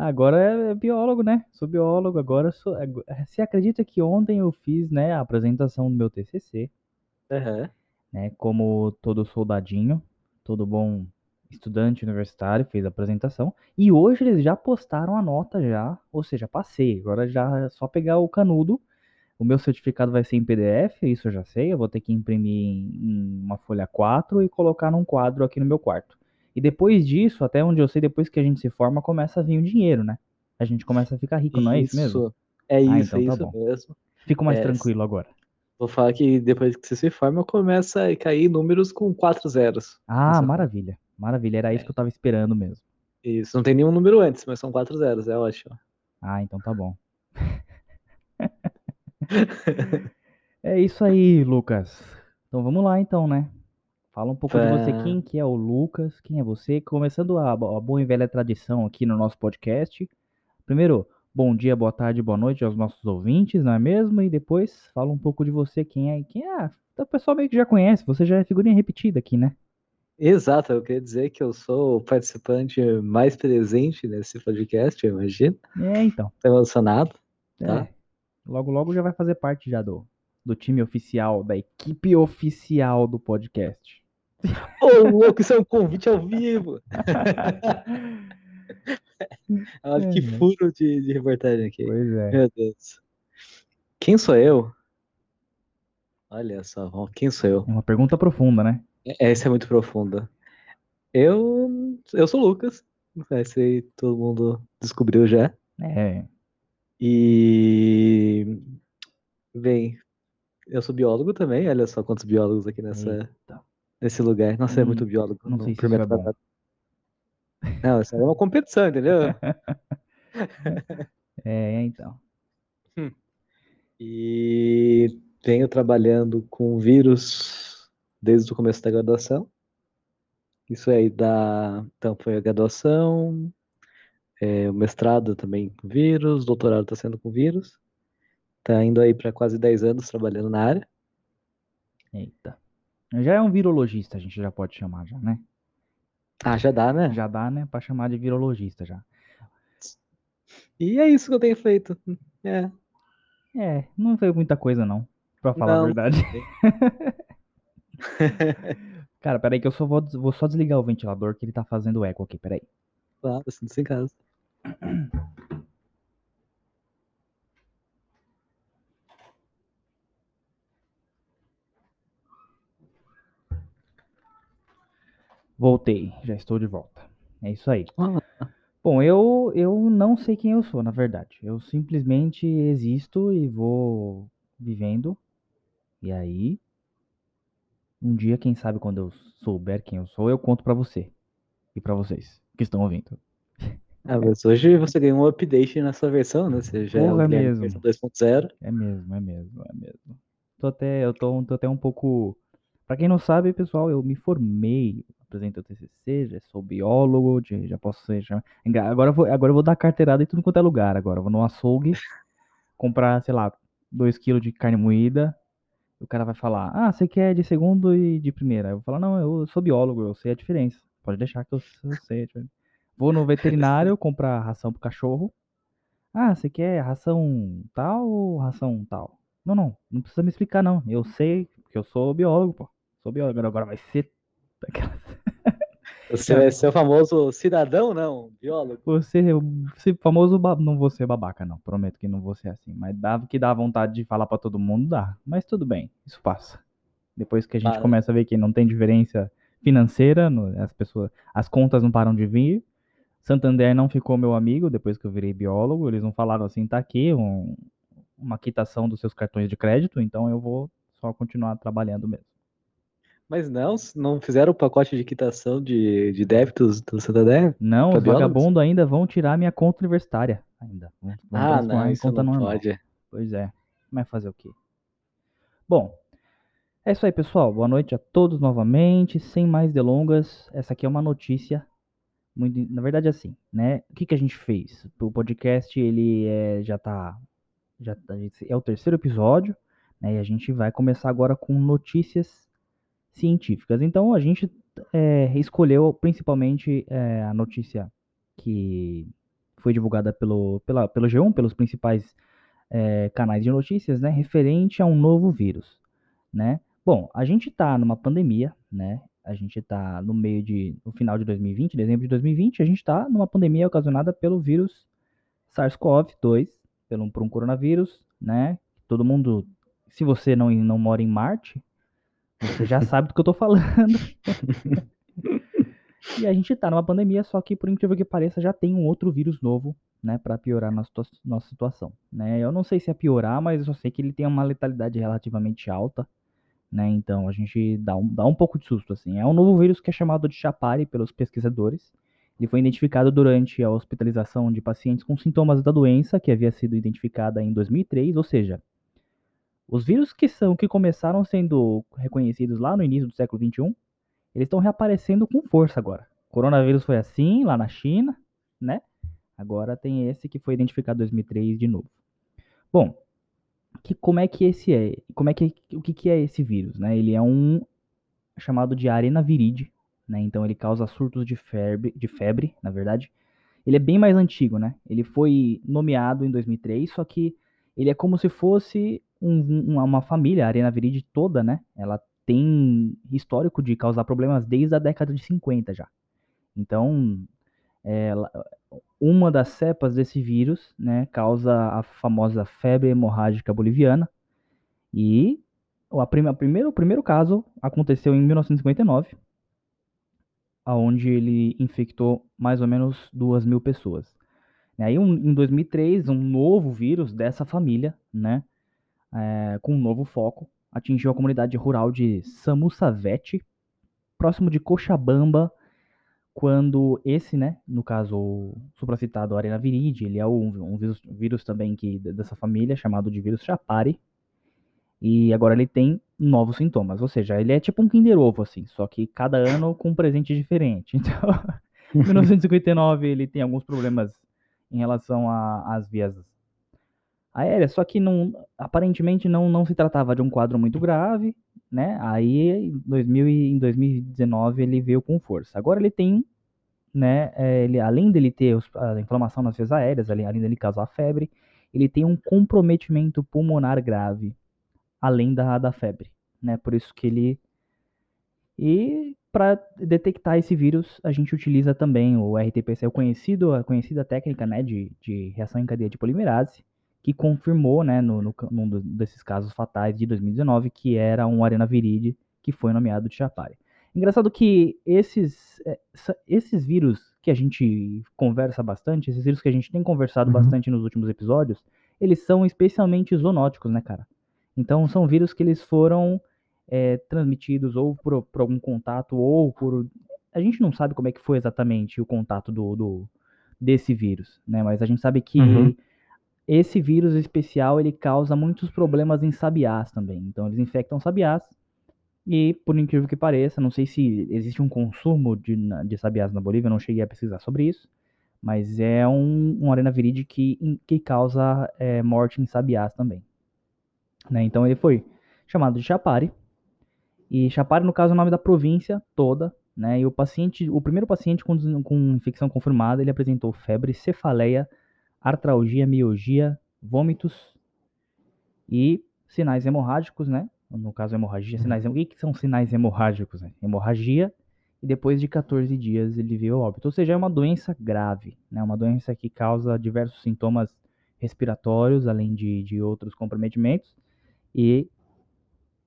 Agora é biólogo, né? Sou biólogo, agora sou. ag- Você acredita que ontem eu fiz, né, a apresentação do meu TCC, Aham. né? Como todo soldadinho, todo bom estudante universitário, fez a apresentação. E hoje eles já postaram a nota já, ou seja, passei. Agora já é só pegar o canudo. O meu certificado vai ser em PDF, isso eu já sei. Eu vou ter que imprimir em em uma folha 4 e colocar num quadro aqui no meu quarto. E depois disso, até onde eu sei, depois que a gente se forma, começa a vir o dinheiro, né? A gente começa a ficar rico, não é isso mesmo? É Ah, isso, então é tá isso bom. mesmo. Fico mais É, tranquilo agora. Vou falar que depois que você se forma, começa a cair números com quatro zeros. Ah, maravilha. Maravilha, era isso que eu tava esperando mesmo. Isso, não tem nenhum número antes, mas são quatro zeros, é ótimo. Ah, então tá bom. É isso aí, Lucas. Então vamos lá então, né? Fala um pouco de você, Tá. quem que é o Lucas, quem é você, começando a, a boa e velha tradição aqui no nosso podcast. Primeiro, bom dia, boa tarde, boa noite aos nossos ouvintes, não é mesmo? E depois fala um pouco de você, quem é, quem é. O pessoal meio que já conhece, você já é figurinha repetida aqui, né? Exato, eu queria dizer que eu sou o participante mais presente nesse podcast, eu imagino. É, então. Tô emocionado. Tá. É. Logo, logo já vai fazer parte já do, do time oficial, da equipe oficial do podcast. Ô, louco, isso é um convite ao vivo! Olha que É, né? furo de, de reportagem aqui. Pois é. Meu Deus. Quem sou eu? Olha só, quem sou eu? É uma pergunta profunda, né? Essa é muito profunda. Eu, eu sou o Lucas. Esse aí todo mundo descobriu já. É. E. Bem, eu sou biólogo também. Olha só quantos biólogos aqui nessa, Eita. Nesse lugar. Nossa, é muito Hum, biólogo. não sei se primeiro isso é. Não, isso é uma competição, entendeu? É, então. E venho trabalhando com vírus desde o começo da graduação. Isso aí dá. Então, foi a graduação, é, o mestrado também com vírus, o doutorado está sendo com vírus. Tá indo aí para quase 10 anos trabalhando na área. Eita. Já é um virologista, a gente já pode chamar já, né? Ah, já dá, né? Já dá, né, pra chamar de virologista já. E é isso que eu tenho feito. É. É, não veio muita coisa não, pra falar a Não. verdade. Cara, peraí que eu só vou, vou só desligar o ventilador que ele tá fazendo eco aqui, peraí. Claro, sinto em casa. Voltei, já estou de volta. É isso aí. Ah, Bom, eu, eu não sei quem eu sou, na verdade. Eu simplesmente existo e vou vivendo. E aí, um dia, quem sabe quando eu souber quem eu sou, eu conto pra você e pra vocês que estão ouvindo. Ah, mas hoje você ganhou um update nessa versão, né? Você já é Porra, é mesmo. versão 2.0. É mesmo, é mesmo, é mesmo. Tô até, eu tô, tô até um pouco. Pra quem não sabe, pessoal, eu me formei, apresento o TCC, já sou biólogo, já, posso ser. Já... Agora, eu vou, agora eu vou dar carteirada em tudo quanto é lugar. Agora vou no açougue comprar, sei lá, 2kg de carne moída. O cara vai falar: Ah, você quer de segundo e de primeira? Eu vou falar: Não, eu sou biólogo, eu sei a diferença. Pode deixar que eu, eu sei. a diferença." Vou no veterinário comprar ração pro cachorro. Ah, você quer ração tal ou ração tal? Não, não, não precisa me explicar, não. Eu sei, porque eu sou biólogo, pô. Sou biólogo, agora vai ser. daquela- Você vai ser o famoso cidadão, não? Biólogo. Você, esse famoso. Não vou ser babaca, não. Prometo que não vou ser assim. Mas dá que dá vontade de falar pra todo mundo, dá. Mas tudo bem, isso passa. Depois que a gente Para. começa a ver que não tem diferença financeira, no- as pessoas, as contas não param de vir. Santander não ficou meu amigo depois que eu virei biólogo. Eles não falaram assim, tá aqui um- uma quitação dos seus cartões de crédito, então eu vou só continuar trabalhando mesmo. Mas não, não fizeram o pacote de quitação de, de débitos do Santander? Não, os vagabundos ainda vão tirar minha conta universitária. Ainda. Vão, Ah, não, isso conta não normal. pode. Pois é. Mas fazer o quê? Bom, é isso aí, pessoal. Boa noite a todos novamente. Sem mais delongas, essa aqui é uma notícia. Muito, na verdade, assim, né? O que, que a gente fez? O podcast, ele é, já tá. Já tá- é o terceiro episódio, né? E a gente vai começar agora com notícias científicas. Então, a gente é, escolheu principalmente é, a notícia que foi divulgada pelo, pela, pelo G1, pelos principais é, canais de notícias, né, referente a um novo vírus, né? Bom, a gente está numa pandemia, né? A gente está no meio de, no final de 2020, dezembro de 2020, a gente está numa pandemia ocasionada pelo vírus SARS-CoV-2, pelo, por um coronavírus, né? Todo mundo, se você não, não mora em Marte, você já sabe do que eu tô falando. e a gente tá numa pandemia, só que por incrível que pareça, já tem um outro vírus novo, né, para piorar nossa, nossa situação, né? Eu não sei se é piorar, mas eu só sei que ele tem uma letalidade relativamente alta, né? Então a gente dá um, dá um pouco de susto, assim. É um novo vírus que é chamado de Chapari pelos pesquisadores. Ele foi identificado durante a hospitalização de pacientes com sintomas da doença, que havia sido identificada em 2003, ou seja, os vírus que são que começaram sendo reconhecidos lá no início do século 21, eles estão reaparecendo com força agora. O coronavírus foi assim lá na China, né? Agora tem esse que foi identificado em 2003 de novo. Bom, que, como é que esse é? Como é que o que, que é esse vírus, né? Ele é um chamado de arenaviride, né? Então ele causa surtos de febre, de febre, na verdade. Ele é bem mais antigo, né? Ele foi nomeado em 2003, só que ele é como se fosse um, uma família, a Arena Viride toda, né? Ela tem histórico de causar problemas desde a década de 50 já. Então, é, uma das cepas desse vírus, né, causa a famosa febre hemorrágica boliviana. E a prima, o primeiro caso aconteceu em 1959, onde ele infectou mais ou menos duas mil pessoas. E aí, um, em 2003, um novo vírus dessa família, né, é, com um novo foco, atingiu a comunidade rural de Samussavete, próximo de Cochabamba, quando esse, né, no caso o supracitado arenaviride, ele é um, um vírus, vírus, também que dessa família, chamado de vírus Chapari, e agora ele tem novos sintomas, ou seja, ele é tipo um Kinder Ovo, assim, só que cada ano com um presente diferente. Então, em 1959 ele tem alguns problemas em relação às vias aérea, só que não, aparentemente não, não se tratava de um quadro muito grave, né? Aí em, 2000, em 2019 ele veio com força. Agora ele tem, né? É, ele, além dele ter a inflamação nas vias aéreas, além, além dele causar febre, ele tem um comprometimento pulmonar grave, além da, da febre, né? Por isso que ele. E para detectar esse vírus, a gente utiliza também o RT-PCR, a conhecida técnica né, de, de reação em cadeia de polimerase, que confirmou, né, no, no, num desses casos fatais de 2019, que era um arenaviride que foi nomeado de Chapari. Engraçado que esses, é, esses vírus que a gente conversa bastante, esses vírus que a gente tem conversado uhum. bastante nos últimos episódios, eles são especialmente zoonóticos, né, cara? Então são vírus que eles foram é, transmitidos ou por, por, algum contato ou por... A gente não sabe como é que foi exatamente o contato do, do desse vírus, né? Mas a gente sabe que uhum esse vírus especial ele causa muitos problemas em sabiás também. Então eles infectam sabiás e, por incrível que pareça, não sei se existe um consumo de, de sabiás na Bolívia, não cheguei a pesquisar sobre isso, mas é um, um arenaviride que, que causa é, morte em sabiás também. Né? Então ele foi chamado de Chapari, e Chapari, no caso, é o nome da província toda, né? E o paciente, o primeiro paciente com, com infecção confirmada, ele apresentou febre, cefaleia, artralgia, mialgia, vômitos e sinais hemorrágicos, né? No caso, hemorragia, uhum. sinais. O que, são sinais hemorrágicos? Né? Hemorragia e depois de 14 dias ele veio óbito. Ou seja, é uma doença grave, né? Uma doença que causa diversos sintomas respiratórios, além de, de outros comprometimentos e,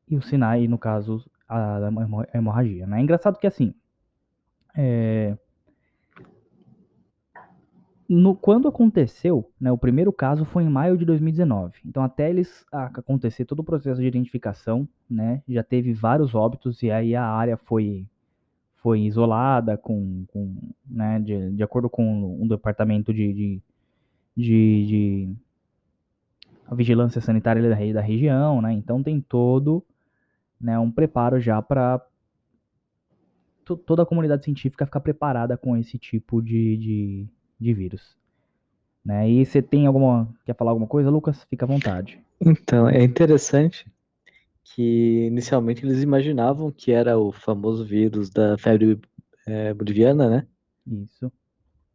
e o sinais, no caso, a, a hemorragia, né? É engraçado que assim, é, no, quando aconteceu, né, o primeiro caso foi em maio de 2019. Então, até eles acontecer todo o processo de identificação, né, já teve vários óbitos e aí a área foi foi isolada com, com né, de, de acordo com um departamento de, de, de, de vigilância sanitária da, da região, né? Então tem todo né, um preparo já para toda a comunidade científica ficar preparada com esse tipo de, de, de vírus. Né? E você tem alguma. Quer falar alguma coisa, Lucas? Fica à vontade. Então, é interessante que inicialmente eles imaginavam que era o famoso vírus da febre é, boliviana, né? Isso.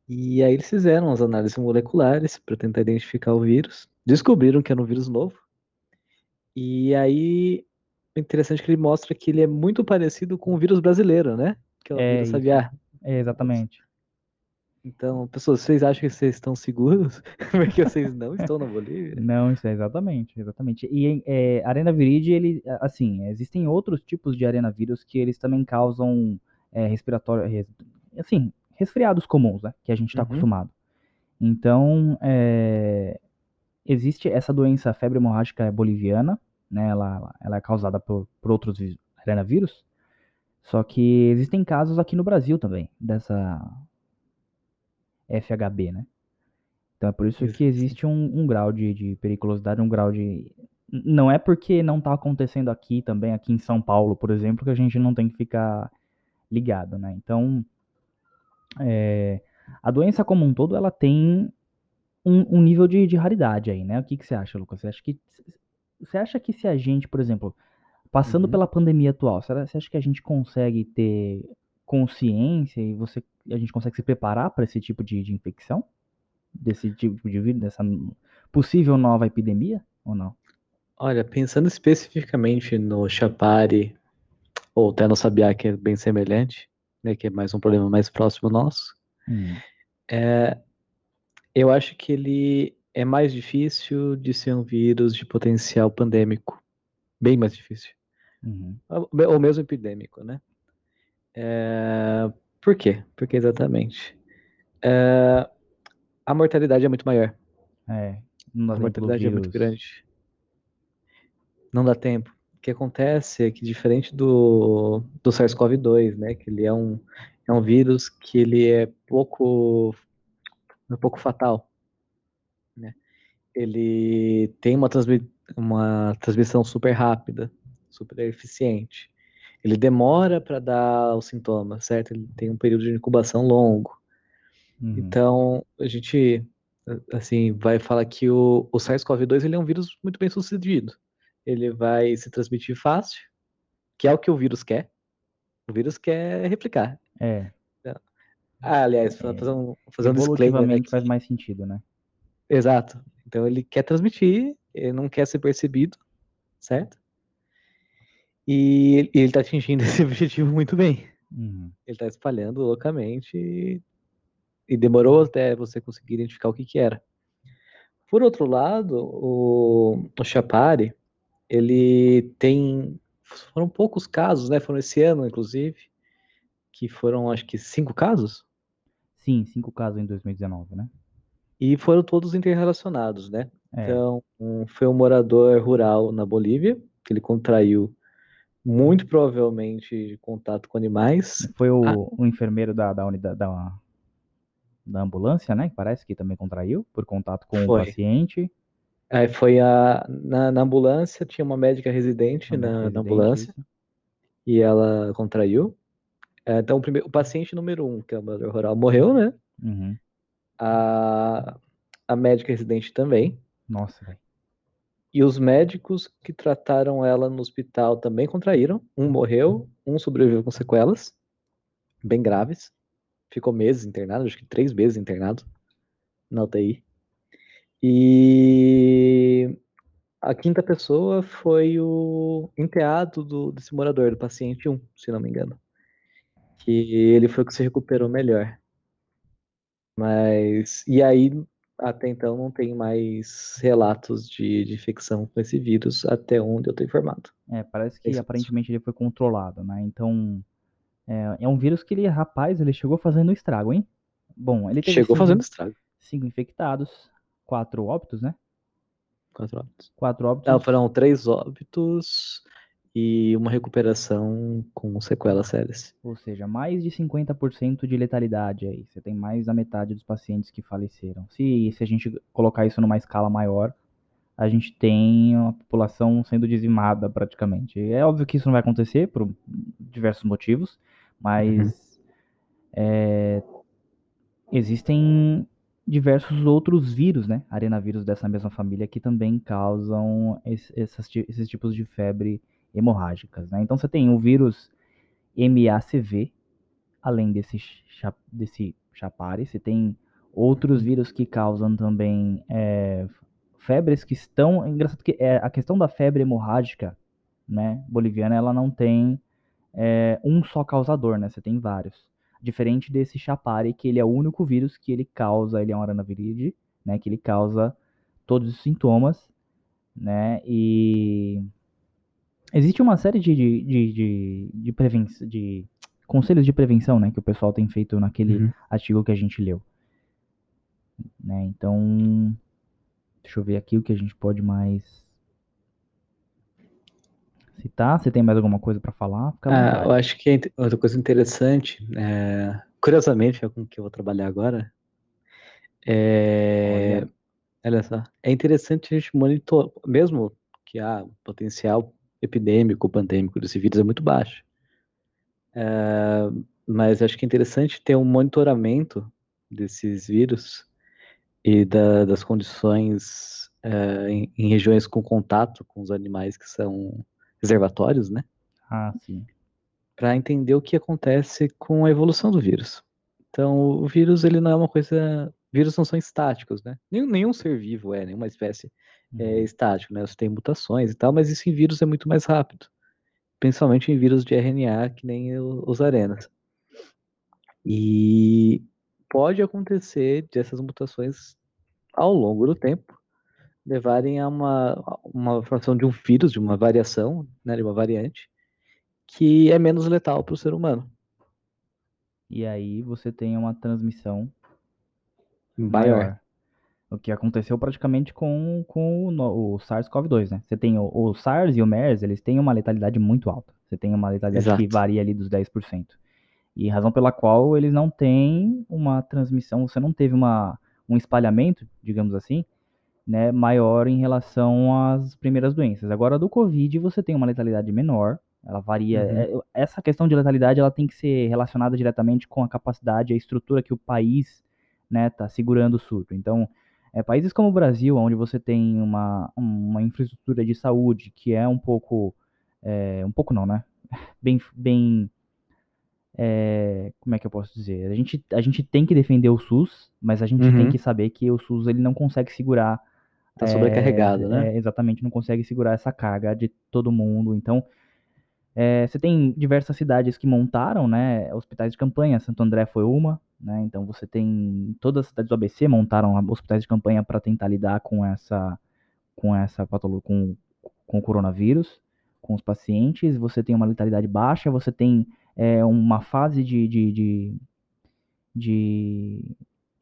E aí eles fizeram as análises moleculares para tentar identificar o vírus. Descobriram que era um vírus novo. E aí, o interessante é que ele mostra que ele é muito parecido com o vírus brasileiro, né? Que é o É vírus aviar. É, exatamente. Então, pessoas, vocês acham que vocês estão seguros? Porque vocês não estão na Bolívia? Não, isso é exatamente, exatamente. E é, arenaviride, ele, assim, existem outros tipos de arenavírus que eles também causam é, respiratório, res- assim, resfriados comuns, né? Que a gente está Uhum. acostumado. Então, é, existe essa doença febre hemorrágica boliviana, né? Ela, ela- é causada por, por outros vi- arenavírus. Só que existem casos aqui no Brasil também, dessa FHB, né? Então é por isso que existe um, um grau de, de periculosidade, um grau de. Não é porque não está acontecendo aqui também, aqui em São Paulo, por exemplo, que a gente não tem que ficar ligado, né? Então, é, a doença como um todo, ela tem um, um nível de, de raridade aí, né? O que, que você acha, Lucas? Você acha que, você acha que se a gente, por exemplo, passando Uhum. pela pandemia atual, você acha que a gente consegue ter consciência e você, a gente consegue se preparar para esse tipo de, de infecção? Desse tipo de vírus, dessa possível nova epidemia ou não? Olha, pensando especificamente no Chapari, ou até no Sabiá, que é bem semelhante, né, que é mais um problema mais próximo nosso, Hum, é, eu acho que ele é mais difícil de ser um vírus de potencial pandêmico. Bem mais difícil. uhum, Ou ou mesmo epidêmico, né? É, por quê? Porque exatamente. é, a mortalidade é muito maior. É, não A mortalidade é muito grande. Não dá tempo. O que acontece é que diferente do, do SARS-CoV-2, né, que ele é um, é um vírus que ele é pouco, é pouco fatal, né? Ele tem uma, transmi uma transmissão super rápida, super eficiente. Ele demora para dar os sintomas, certo? Ele tem um período de incubação longo. Uhum, Então, a gente assim vai falar que o, o SARS-CoV-2 ele é um vírus muito bem sucedido. Ele vai se transmitir fácil, que é o que o vírus quer. O vírus quer replicar. É, Ah, aliás, É, fazer um, fazer um disclaimer, né, que- faz mais sentido, né? Exato. Então ele quer transmitir, ele não quer ser percebido, certo? E ele- está atingindo esse objetivo muito bem. Uhum, Ele está espalhando loucamente e, e demorou até você conseguir identificar o que, que era. Por outro lado, o, o Chapari, ele tem. Foram poucos casos, né? Foram esse ano, inclusive, que foram acho que cinco casos, Sim, cinco casos em 2019, né? e foram todos interrelacionados, né? É, Então, um, foi um morador rural na Bolívia, que ele contraiu muito provavelmente de contato com animais. foi o, ah. o enfermeiro da, da unidade da, da ambulância, né? Que parece que também contraiu por contato com o Foi. paciente. Aí foi a. Na, na ambulância, tinha uma médica residente uma na, residente, na ambulância, isso. e ela contraiu. É, Então, o, primeiro, o paciente número um, que é o morador rural, morreu, né? Uhum. A, a médica residente também. Nossa, velho. E os médicos que trataram ela no hospital também contraíram. Um morreu, um sobreviveu com sequelas, bem graves. Ficou meses internado, acho que três meses internado na UTI. E a quinta pessoa foi o enteado do, desse morador, do paciente 1, se não me engano. Que ele foi o que se recuperou melhor. Mas. E aí, até então, não tem mais relatos de, de infecção com esse vírus, até onde eu tô informado. É, parece que Esse- aparentemente ele foi controlado, né? Então, é, é um vírus que ele, rapaz, ele chegou fazendo estrago, hein? Bom, ele teve Chegou cinco, fazendo estrago. cinco infectados, quatro óbitos, né? Quatro óbitos. Quatro óbitos. Não, foram três óbitos e uma recuperação com sequelas sérias. Ou seja, mais de 50% de letalidade aí. Você tem mais da metade dos pacientes que faleceram. Se, se a gente colocar isso numa escala maior, a gente tem uma população sendo dizimada praticamente. É óbvio que isso não vai acontecer por diversos motivos, mas é, existem diversos outros vírus, né? Arenavírus dessa mesma família que também causam esse- essas ti- esses tipos de febre hemorrágicas, né? Então você tem o vírus MACV, além desse, desse chapare, você tem outros vírus que causam também é, febres que estão. É engraçado que é, a questão da febre hemorrágica né, boliviana, ela não tem é, um só causador, né? Você tem vários. Diferente desse chapare, que ele é o único vírus que ele causa, ele é um aranaviride, né? Que ele causa todos os sintomas, né? E existe uma série de, de, de, de, de, prevenção, de conselhos de prevenção, né? Que o pessoal tem feito naquele uhum. artigo que a gente leu. Né? Então, deixa eu ver aqui o que a gente pode mais citar. Você tem mais alguma coisa para falar? Ah, eu acho que é outra coisa interessante, é, curiosamente, é com que eu vou trabalhar agora. É, olha. olha só, é interessante a gente monitorar, mesmo que há potencial epidêmico, pandêmico desse vírus é muito baixo. É, mas acho que é interessante ter um monitoramento desses vírus e da, das condições é, em, em, regiões com contato com os animais que são reservatórios, né? Ah, sim. Para entender o que acontece com a evolução do vírus. Então, o vírus ele não é uma coisa, vírus não são estáticos, né? Nenhum, nenhum ser vivo é, nenhuma espécie é uhum. é estático, né? Você tem mutações e tal, mas isso em vírus é muito mais rápido. Principalmente em vírus de RNA, que nem os arenas. E pode acontecer dessas mutações ao longo do tempo levarem a uma, uma formação de um vírus, de uma variação, né, de uma variante, que é menos letal para o ser humano. E aí você tem uma transmissão maior. maior. O que aconteceu praticamente com, com o, o SARS-CoV-2, né? Você tem o, o, SARS e o MERS, eles têm uma letalidade muito alta. Você tem uma letalidade Exato. que varia ali dos 10%. E razão pela qual eles não têm uma transmissão, você não teve uma, um espalhamento, digamos assim, né, maior em relação às primeiras doenças. Agora, do Covid, você tem uma letalidade menor, ela varia. Uhum. É, essa questão de letalidade ela tem que ser relacionada diretamente com a capacidade, a estrutura que o país né, tá segurando o surto. Então, é, países como o Brasil, onde você tem uma, uma infraestrutura de saúde que é um pouco. É, um pouco não, né? Bem. bem é, como é que eu posso dizer? A gente, a gente tem que defender o SUS, mas a gente uhum. tem que saber que o SUS ele não consegue segurar. Tá sobrecarregado, é, né? É, exatamente, não consegue segurar essa carga de todo mundo. Então, é, você tem diversas cidades que montaram, né, hospitais de campanha. Santo André foi uma, né? Então você tem todas as cidades do ABC montaram hospitais de campanha para tentar lidar com essa com essa patologia com, com o coronavírus, com os pacientes. Você tem uma letalidade baixa, você tem é, uma fase de, de, de, de,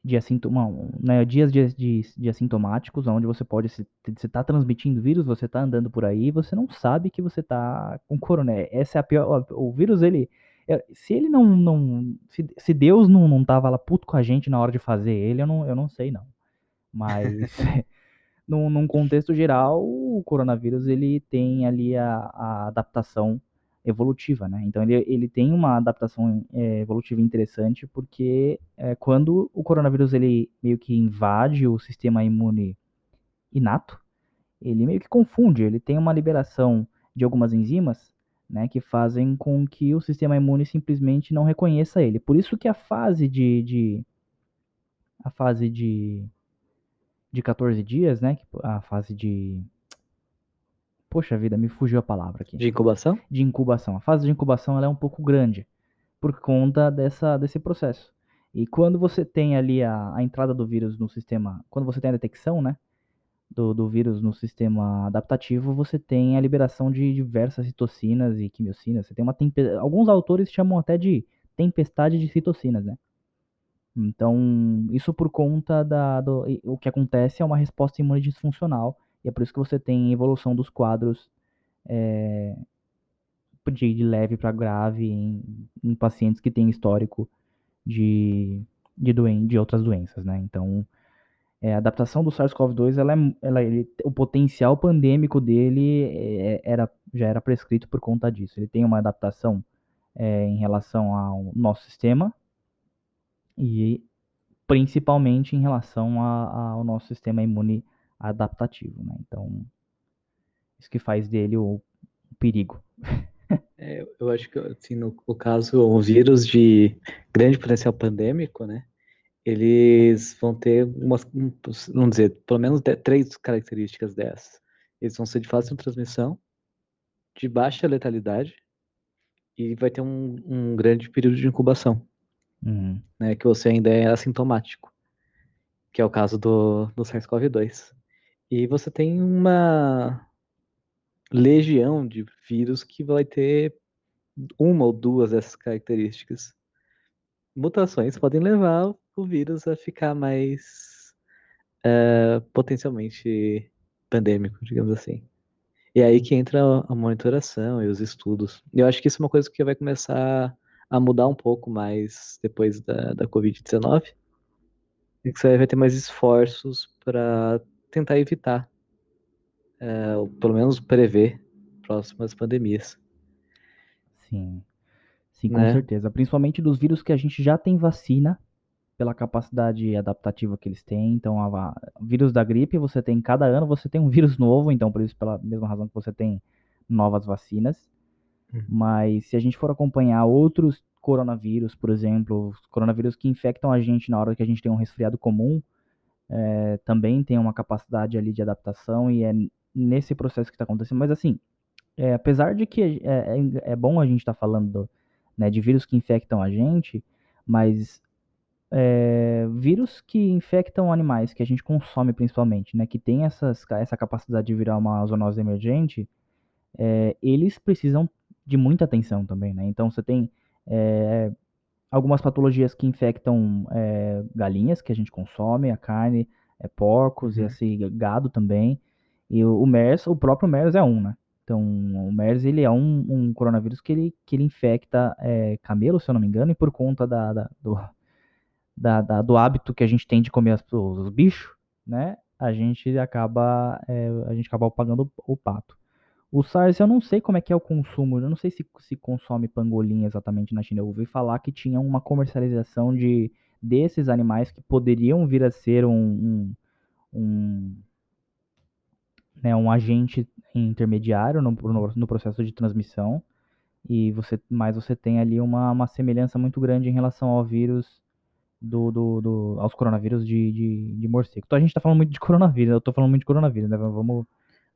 de assintoma, né, dias de, de, de, assintomáticos, onde você pode, se está transmitindo vírus, você está andando por aí, você não sabe que você está com corona. Essa é a pior. O vírus, ele. É, se ele não. não se, se Deus não, não tava lá puto com a gente na hora de fazer ele, eu não, eu não sei, não. Mas. num, num contexto geral, o coronavírus ele tem ali a, a adaptação evolutiva, né? Então ele, ele tem uma adaptação é, evolutiva interessante porque é, quando o coronavírus ele meio que invade o sistema imune inato, ele meio que confunde, ele tem uma liberação de algumas enzimas, né, que fazem com que o sistema imune simplesmente não reconheça ele. Por isso que a fase de, de a fase de de 14 dias, né, a fase de Poxa vida, me fugiu a palavra aqui. De incubação? De incubação. A fase de incubação ela é um pouco grande por conta dessa, desse processo. E quando você tem ali a, a entrada do vírus no sistema, quando você tem a detecção, né, do, do vírus no sistema adaptativo, você tem a liberação de diversas citocinas e quimiocinas. Você tem uma tempe... alguns autores chamam até de tempestade de citocinas, né? Então, isso por conta da do, o que acontece é uma resposta imune disfuncional e é por isso que você tem evolução dos quadros é, de, leve para grave em, em, pacientes que têm histórico de, de, doen de outras doenças, né? Então, é, a adaptação do SARS-CoV-2, ela, é, ela o potencial pandêmico dele é, era, já era prescrito por conta disso. Ele tem uma adaptação é, em relação ao nosso sistema e principalmente em relação a, ao nosso sistema imune adaptativo, né? Então, isso que faz dele o, o perigo. É, eu acho que, assim, no, no caso, o vírus de grande potencial pandêmico, né? Eles vão ter umas, um, vamos dizer, pelo menos de- três características dessas. Eles vão ser de fácil transmissão, de baixa letalidade e vai ter um, um grande período de incubação, Uhum. né? Que você ainda é assintomático, que é o caso do, do SARS-CoV-2. E você tem uma legião de vírus que vai ter uma ou duas dessas características. Mutações podem levar o vírus a ficar mais eh, potencialmente pandêmico, digamos assim. E aí que entra a monitoração e os estudos. Eu acho que isso é uma coisa que vai começar a mudar um pouco mais depois da, da Covid-19. E que você vai ter mais esforços para tentar evitar, eh, ou pelo menos prever próximas pandemias. Sim. Sim, com Né? certeza. Principalmente dos vírus que a gente já tem vacina, pela capacidade adaptativa que eles têm. Então, a, va- vírus da gripe, você tem cada ano, você tem um vírus novo, então por isso, pela mesma razão que você tem novas vacinas. Uhum. Mas se a gente for acompanhar outros coronavírus, por exemplo, os coronavírus que infectam a gente na hora que a gente tem um resfriado comum, é, também tem uma capacidade ali de adaptação e é nesse processo que está acontecendo. Mas assim, é, apesar de que é, é, é bom a gente estar falando do, né, de vírus que infectam a gente, mas é, vírus que infectam animais, que a gente consome principalmente, né, que tem essas, essa capacidade de virar uma zoonose emergente, é, eles precisam de muita atenção também, né? Então você tem é, algumas patologias que infectam é, galinhas que a gente consome, a carne, é, porcos e Uhum. assim, gado também. E o, o MERS, o próprio MERS é um, né? Então, o MERS, ele é um, um coronavírus que ele, que ele infecta é, camelo, se eu não me engano, e por conta da, da- do, da- da- do hábito que a gente tem de comer as- os, os bichos, né? A gente acaba, é, a gente acaba pagando o, o pato. O SARS, eu não sei como é que é o consumo, eu não sei se se consome pangolim exatamente na China. Eu ouvi falar que tinha uma comercialização de desses animais que poderiam vir a ser um, um, um, né, um agente intermediário no, no, no processo de transmissão. E você, mas você tem ali uma, uma semelhança muito grande em relação ao vírus do, do, do- aos coronavírus de, de, de morcego. Então a gente tá falando muito de coronavírus, eu tô falando muito de coronavírus, né? Vamos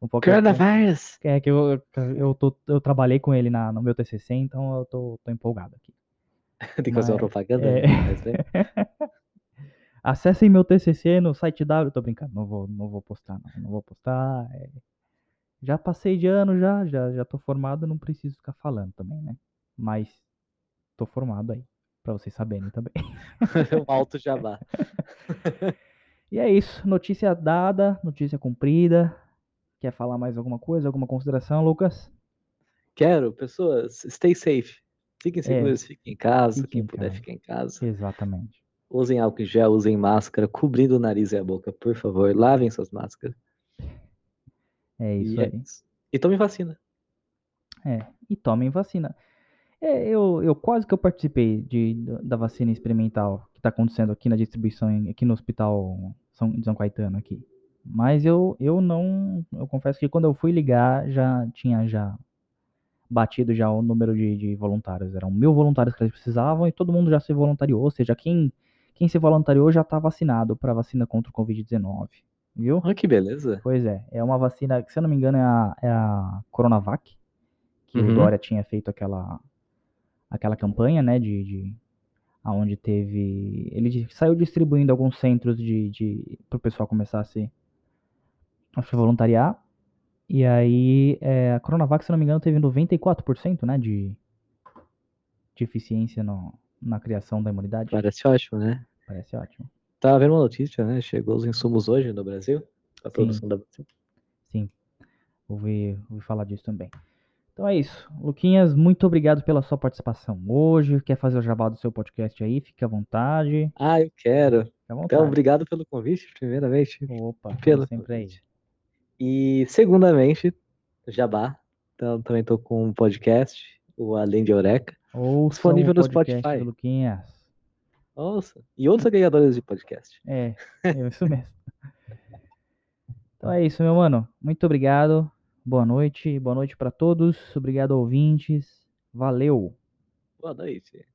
um pouco. Coronavirus! É que eu, eu, tô, eu trabalhei com ele na, no meu TCC, então eu tô, tô empolgado aqui. Tem que fazer uma propaganda? é. né? Acessem meu TCC no site W, tô brincando, não vou, não vou postar, não, não vou postar. é. Já passei de ano, já, já, já tô formado, não preciso ficar falando também, né? Mas tô formado aí, pra vocês saberem também. um alto jabá. E é isso, notícia dada, notícia cumprida. Quer falar mais alguma coisa, alguma consideração, Lucas? Quero, pessoas, stay safe. Fiquem seguros, fiquem em casa. É. fiquem Quem em puder, casa. em casa. Exatamente. Usem álcool em gel, usem máscara, cobrindo o nariz e a boca, por favor. Lavem suas máscaras. É isso e, é aí. isso. e tome vacina. É, e tomem vacina. É, eu, eu quase que eu participei de, da vacina experimental que está acontecendo aqui na distribuição, aqui no hospital São, de São Caetano aqui. Mas eu, eu não, eu confesso que quando eu fui ligar já tinha já batido já o número de, de voluntários. Eram mil voluntários que eles precisavam e todo mundo já se voluntariou. Ou seja, quem, quem se voluntariou já está vacinado para vacina contra o Covid-19. Viu? Olha que beleza. Pois é, é uma vacina que, se eu não me engano, é a, é a Coronavac, que Uhum. o Dória tinha feito aquela, aquela campanha, né, de, de aonde teve, ele saiu distribuindo alguns centros de, de para o pessoal começar a se, a se voluntariar, e aí é, a Coronavac, se eu não me engano, teve 94%, né, de, de eficiência no, na criação da imunidade, Parece ótimo, né? parece ótimo. Tava vendo uma notícia, né? Chegou os insumos hoje no Brasil. A produção da vacina. Sim, ouvi, ouvi falar disso também. Então é isso. Luquinhas, muito obrigado pela sua participação hoje. Quer fazer o jabá do seu podcast aí? Fique à vontade. Ah, eu quero. Fique à Então, vontade. obrigado pelo convite, primeiramente. Opa, Pelo sempre aí. E, segundamente, Jabá. Então, também tô com um podcast, o Além de Eureka. Ouçam Disponível no Spotify. do Luquinhas. Nossa. E outros agregadores de podcast. É, é isso mesmo. Então é isso, meu mano. Muito obrigado. Boa noite, boa noite para todos. Obrigado, ouvintes. Valeu. Boa noite.